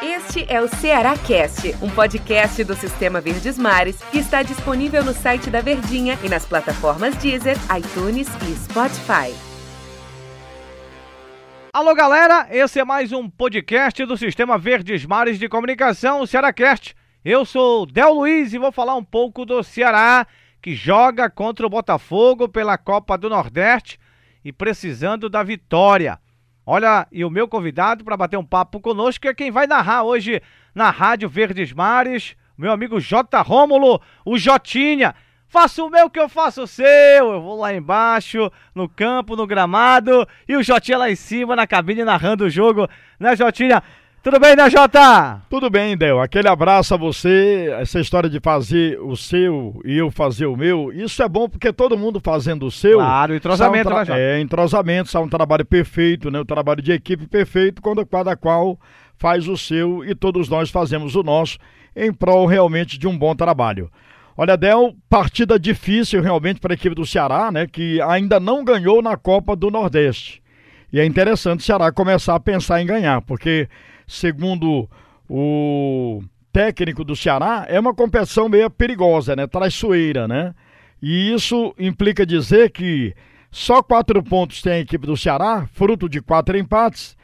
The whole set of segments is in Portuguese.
Este é o Ceará Cast, um podcast do Sistema Verdes Mares que está disponível no site da Verdinha e nas plataformas Deezer, iTunes e Spotify. Alô galera, esse é mais um podcast do Sistema Verdes Mares de Comunicação, o Cearácast. Eu sou Del Luiz e vou falar um pouco do Ceará, que joga contra o Botafogo pela Copa do Nordeste e precisando da vitória. Olha, e o meu convidado para bater um papo conosco é quem vai narrar hoje na Rádio Verdes Mares, meu amigo J. Rômulo, o Jotinha. Faça o meu que eu faço o seu. Eu vou lá embaixo, no campo, no gramado, e o Jotinha lá em cima, na cabine, narrando o jogo, né, Jotinha? Tudo bem, né, Jota? Tudo bem, Del. Aquele abraço a você. Essa história de fazer o seu e eu fazer o meu, isso é bom porque todo mundo fazendo o seu. Claro, entrosamento, um né, Jota? É, entrosamento, sai um trabalho perfeito, né? Um trabalho de equipe perfeito, quando cada qual faz o seu e todos nós fazemos o nosso em prol realmente de um bom trabalho. Olha, Del, partida difícil realmente para a equipe do Ceará, né? Que ainda não ganhou na Copa do Nordeste. E é interessante o Ceará começar a pensar em ganhar, porque segundo o técnico do Ceará, é uma competição meio perigosa, né? Traiçoeira, né? E isso implica dizer que só quatro pontos tem a equipe do Ceará, fruto de quatro empates.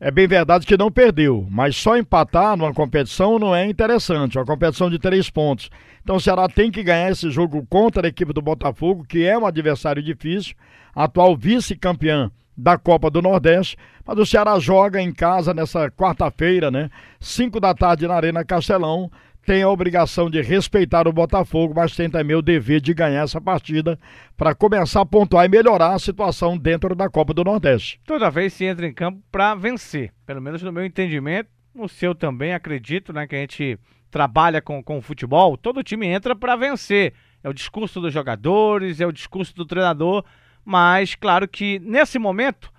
É bem verdade que não perdeu, mas só empatar numa competição não é interessante. Uma competição de três pontos. Então o Ceará tem que ganhar esse jogo contra a equipe do Botafogo, que é um adversário difícil, atual vice-campeã da Copa do Nordeste. Mas o Ceará joga em casa nessa quarta-feira, né? Cinco da tarde na Arena Castelão. Tem a obrigação de respeitar o Botafogo, mas tem também o dever de ganhar essa partida para começar a pontuar e melhorar a situação dentro da Copa do Nordeste. Toda vez se entra em campo para vencer, pelo menos no meu entendimento, no seu também, acredito, né, que a gente trabalha com, com o futebol, todo time entra para vencer. É o discurso dos jogadores, é o discurso do treinador, mas claro que nesse momento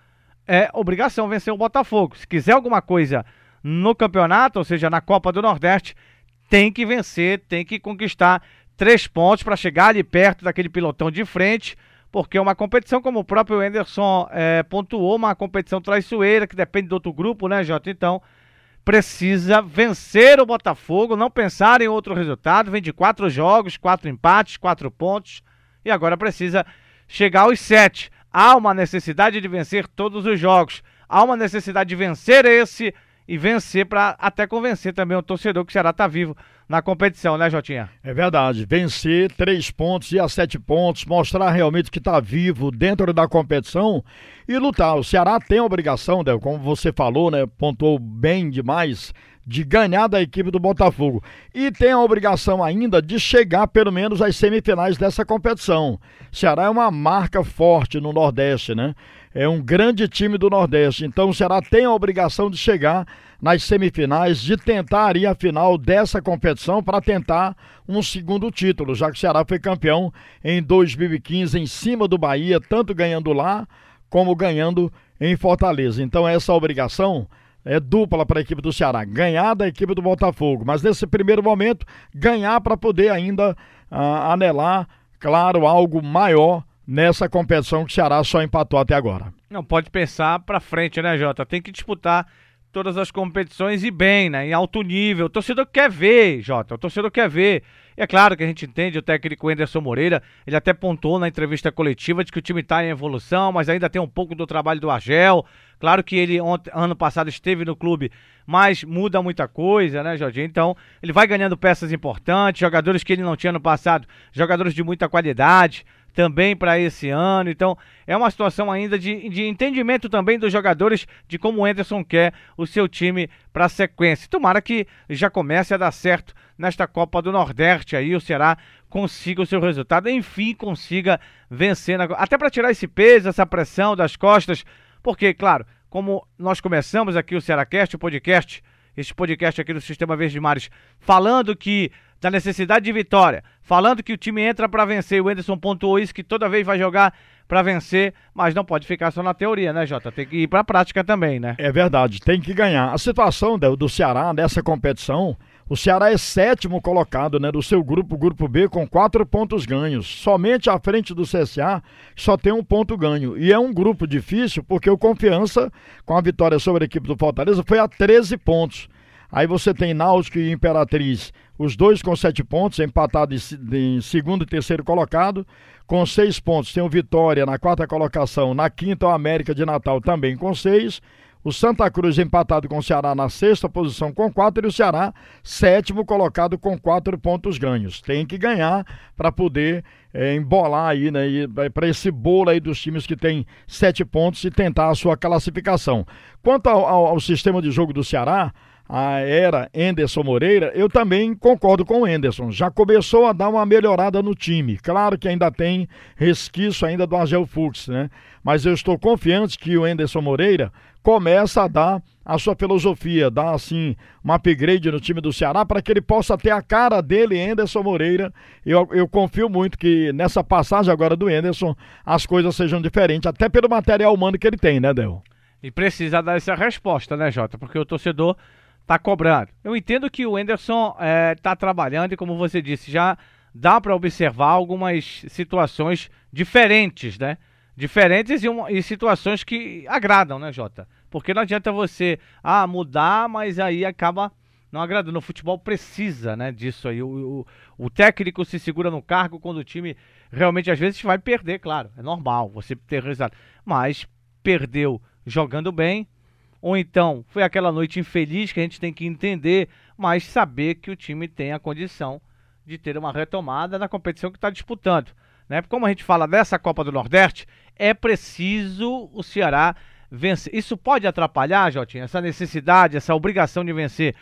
é obrigação vencer o Botafogo. Se quiser alguma coisa no campeonato, ou seja, na Copa do Nordeste, tem que vencer, tem que conquistar três pontos para chegar ali perto daquele pilotão de frente, porque é uma competição, como o próprio Anderson é, pontuou, uma competição traiçoeira, que depende do outro grupo, né, Jota? Então, precisa vencer o Botafogo, não pensar em outro resultado. Vem de quatro jogos, quatro empates, quatro pontos, e agora precisa chegar aos sete. Há uma necessidade de vencer todos os jogos, há uma necessidade de vencer esse e vencer para até convencer também o torcedor que o Ceará está vivo na competição, né, Jotinha? É verdade. Vencer três pontos e a sete pontos, mostrar realmente que está vivo dentro da competição e lutar. O Ceará tem a obrigação, como você falou, né? Pontuou bem demais de ganhar da equipe do Botafogo. E tem a obrigação ainda de chegar pelo menos às semifinais dessa competição. Ceará é uma marca forte no Nordeste, né? É um grande time do Nordeste. Então o Ceará tem a obrigação de chegar nas semifinais, de tentar ir à final dessa competição para tentar um segundo título, já que o Ceará foi campeão em 2015 em cima do Bahia, tanto ganhando lá como ganhando em Fortaleza. Então essa obrigação é dupla para a equipe do Ceará, ganhar da equipe do Botafogo, mas nesse primeiro momento ganhar para poder ainda ah, anelar, claro, algo maior nessa competição que o Ceará só empatou até agora. Não pode pensar para frente, né, Jota? Tem que disputar todas as competições e bem, né? Em alto nível. O torcedor quer ver, Jota. O torcedor quer ver. E é claro que a gente entende o técnico Anderson Moreira, ele até pontuou na entrevista coletiva de que o time está em evolução, mas ainda tem um pouco do trabalho do Argel. Claro que ele ontem, ano passado esteve no clube, mas muda muita coisa, né, Jorginho? Então, ele vai ganhando peças importantes, jogadores que ele não tinha no passado, jogadores de muita qualidade também para esse ano. Então, é uma situação ainda de, de entendimento também dos jogadores de como o Anderson quer o seu time para a sequência. Tomara que já comece a dar certo nesta Copa do Nordeste aí, o Ceará consiga o seu resultado, enfim, consiga vencer, na... até para tirar esse peso, essa pressão das costas, porque, claro, como nós começamos aqui o Cearacast, o podcast, este podcast aqui do Sistema Verde Mares, falando que da necessidade de vitória, falando que o time entra para vencer. O Enderson pontuou isso que toda vez vai jogar para vencer, mas não pode ficar só na teoria, né, Jota? Tem que ir para a prática também, né? É verdade, tem que ganhar. A situação do, do Ceará nessa competição, O Ceará é sétimo colocado, né, do seu grupo, grupo B, com quatro pontos ganhos. Somente à frente do CSA, só tem um ponto ganho. E é um grupo difícil, porque o Confiança, com a vitória sobre a equipe do Fortaleza, foi a 13 pontos. Aí você tem Náutico e Imperatriz, os dois com sete pontos, empatado em, segundo e terceiro colocado. Com seis pontos, tem o Vitória na quarta colocação. Na quinta, o América de Natal também com seis. O Santa Cruz empatado com o Ceará na sexta posição com quatro e o Ceará sétimo colocado com quatro pontos ganhos. Tem que ganhar para poder é, embolar aí, né, para esse bolo aí dos times que tem sete pontos e tentar a sua classificação. Quanto ao, ao, ao sistema de jogo do Ceará, a era Enderson Moreira, eu também concordo com o Enderson. Já começou a dar uma melhorada no time. Claro que ainda tem resquício ainda do Angel Fux, né? Mas eu estou confiante que o Enderson Moreira começa a dar a sua filosofia, dar assim um upgrade no time do Ceará para que ele possa ter a cara dele, Enderson Moreira. Eu, eu confio muito que nessa passagem agora do Enderson as coisas sejam diferentes, até pelo material humano que ele tem, né, Del? E precisa dar essa resposta, né, Jota? Porque o torcedor tá cobrando. Eu entendo que o Enderson é, tá trabalhando e, como você disse, já dá para observar algumas situações diferentes, né? Diferentes e, uma, e, situações que agradam, né, Jota? Porque não adianta você ah, mudar, mas aí acaba não agradando. O futebol precisa né, disso aí. O, o, o técnico se segura no cargo quando o time realmente às vezes vai perder, claro. É normal você ter resultado. Mas perdeu jogando bem, ou então foi aquela noite infeliz que a gente tem que entender, mas saber que o time tem a condição de ter uma retomada na competição que está disputando. Né? Como a gente fala dessa Copa do Nordeste, é preciso o Ceará vencer. Isso pode atrapalhar, Jotinha, essa necessidade, essa obrigação de vencer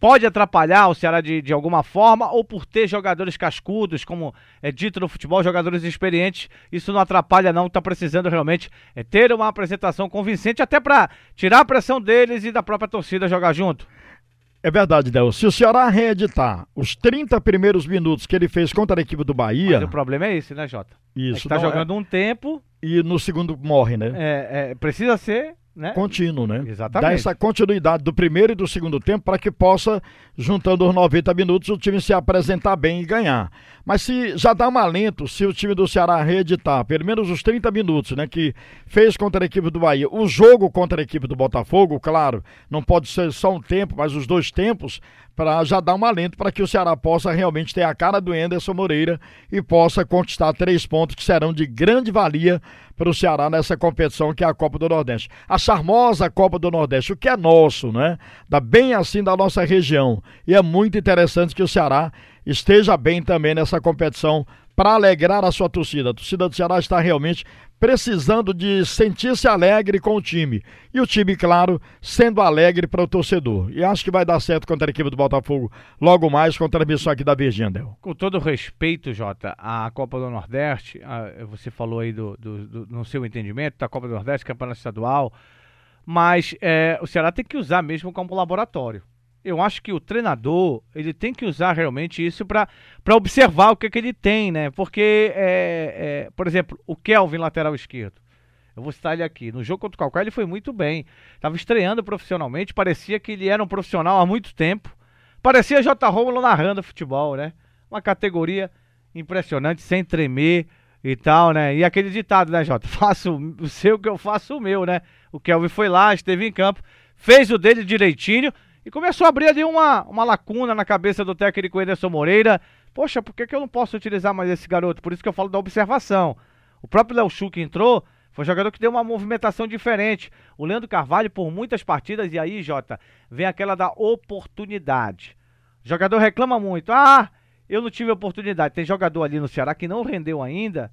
pode atrapalhar o Ceará de, de alguma forma, ou por ter jogadores cascudos, como é dito no futebol, jogadores experientes, isso não atrapalha não, está precisando realmente é, ter uma apresentação convincente, até para tirar a pressão deles e da própria torcida jogar junto. É verdade, Del. Se o Ceará reeditar os 30 primeiros minutos que ele fez contra a equipe do Bahia. Mas o problema é esse, né, Jota? Isso. É tá jogando é... um tempo. E no segundo morre, né? É, é, precisa ser né? Contínuo, né? Exatamente. Dá essa continuidade do primeiro e do segundo tempo para que possa, juntando os 90 minutos, o time se apresentar bem e ganhar. Mas se já dá um alento, se o time do Ceará reeditar pelo menos os 30 minutos, né, que fez contra a equipe do Bahia, o jogo contra a equipe do Botafogo, claro, não pode ser só um tempo, mas os dois tempos, para já dar um alento para que o Ceará possa realmente ter a cara do Enderson Moreira e possa conquistar três pontos que serão de grande valia para o Ceará nessa competição que é a Copa do Nordeste. A charmosa Copa do Nordeste, o que é nosso, né? Dá bem assim da nossa região. E é muito interessante que o Ceará esteja bem também nessa competição para alegrar a sua torcida. A torcida do Ceará está realmente precisando de sentir-se alegre com o time. E o time, claro, sendo alegre para o torcedor. E acho que vai dar certo contra a equipe do Botafogo logo mais com a transmissão aqui da Virgínia. Com todo respeito, Jota, a Copa do Nordeste, a, você falou aí do, do, do, no seu entendimento da Copa do Nordeste, Campeonato Estadual, mas é, o Ceará tem que usar mesmo como laboratório eu acho que o treinador ele tem que usar realmente isso para observar o que, que ele tem, né? Porque, é, é, por exemplo, o Kelvin, lateral esquerdo. Eu vou citar ele aqui. No jogo contra o Calcaia ele foi muito bem. Estava estreando profissionalmente, parecia que ele era um profissional há muito tempo. Parecia J. Romulo narrando futebol, né? Uma categoria impressionante, sem tremer e tal, né? E aquele ditado, né, Jota? Faço o seu que eu faço o meu, né? O Kelvin foi lá, esteve em campo, fez o dele direitinho e começou a abrir ali uma, uma lacuna na cabeça do técnico Ederson Moreira. Poxa, por que, que eu não posso utilizar mais esse garoto? Por isso que eu falo da observação. O próprio Léo Chu que entrou foi um jogador que deu uma movimentação diferente. O Leandro Carvalho, por muitas partidas, e aí, Jota, vem aquela da oportunidade. O jogador reclama muito. Ah, eu não tive oportunidade. Tem jogador ali no Ceará que não rendeu ainda,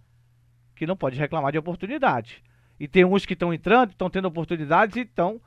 que não pode reclamar de oportunidade. E tem uns que estão entrando, estão tendo oportunidades e estão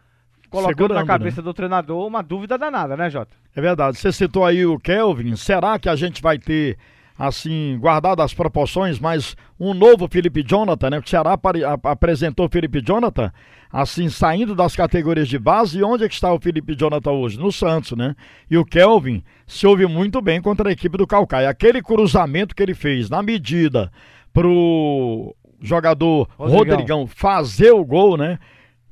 colocando Segurando, na cabeça né? do treinador uma dúvida danada, né, Jota? É verdade. Você citou aí o Kelvin. Será que a gente vai ter, assim, guardado as proporções, mas um novo Felipe Jonathan, né? O Ceará apresentou o Felipe Jonathan, assim, saindo das categorias de base. E onde é que está o Felipe Jonathan hoje? No Santos, né? E o Kelvin se ouve muito bem contra a equipe do Calcaia. Aquele cruzamento que ele fez na medida pro jogador Rodrigão, Rodrigão fazer o gol, né?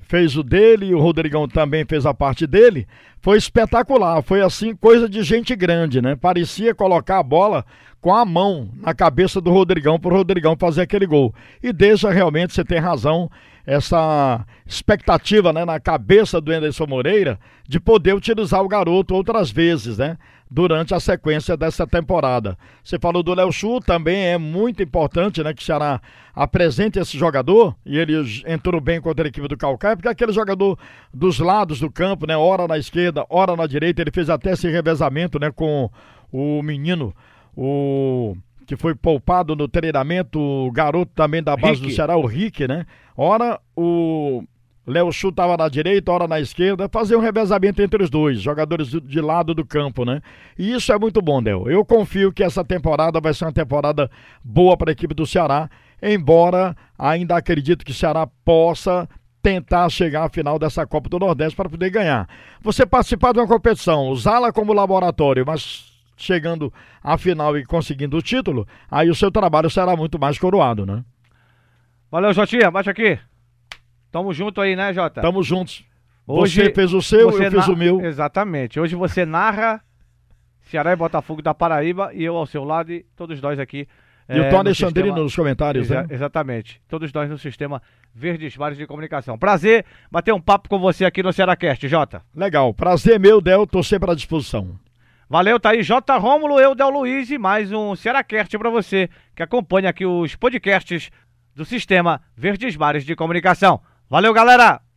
Fez o dele e o Rodrigão também fez a parte dele. Foi espetacular, foi assim, coisa de gente grande, né? Parecia colocar a bola com a mão na cabeça do Rodrigão para o Rodrigão fazer aquele gol. E deixa realmente, você tem razão, essa expectativa né, na cabeça do Anderson Moreira de poder utilizar o garoto outras vezes, né? Durante a sequência dessa temporada. Você falou do Léo Chu, também é muito importante, né? Que o Ceará apresente esse jogador, e ele entrou bem contra a equipe do Calcaia, porque é aquele jogador dos lados do campo, né? Hora na esquerda, hora na direita, ele fez até esse revezamento, né? Com o menino, o que foi poupado no treinamento, o garoto também da base Rick. do Ceará, o Rick, né? Ora, o Léo Chu estava na direita, ora na esquerda, fazer um revezamento entre os dois, jogadores de lado do campo, né? E isso é muito bom, Del. Eu confio que essa temporada vai ser uma temporada boa para a equipe do Ceará, embora ainda acredito que o Ceará possa tentar chegar à final dessa Copa do Nordeste para poder ganhar. Você participar de uma competição, usá-la como laboratório, mas chegando à final e conseguindo o título, aí o seu trabalho será muito mais coroado, né? Valeu, Jotinha, baixa aqui. Tamo junto aí, né, Jota? Tamo juntos. Hoje, você fez o seu, eu fiz o meu. Exatamente. Hoje você narra Ceará e Botafogo da Paraíba e eu ao seu lado e todos nós aqui. E é, o Tony Alexandrino sistema... nos comentários, Exa né? Exatamente. Todos nós no sistema Verdes Mares de Comunicação. Prazer bater um papo com você aqui no Cearacast, Jota. Legal. Prazer meu, Del. Tô sempre à disposição. Valeu, tá aí J. Rômulo, eu, Del Luiz e mais um Cearacast para você que acompanha aqui os podcasts do Sistema Verdes Mares de Comunicação. Valeu, galera!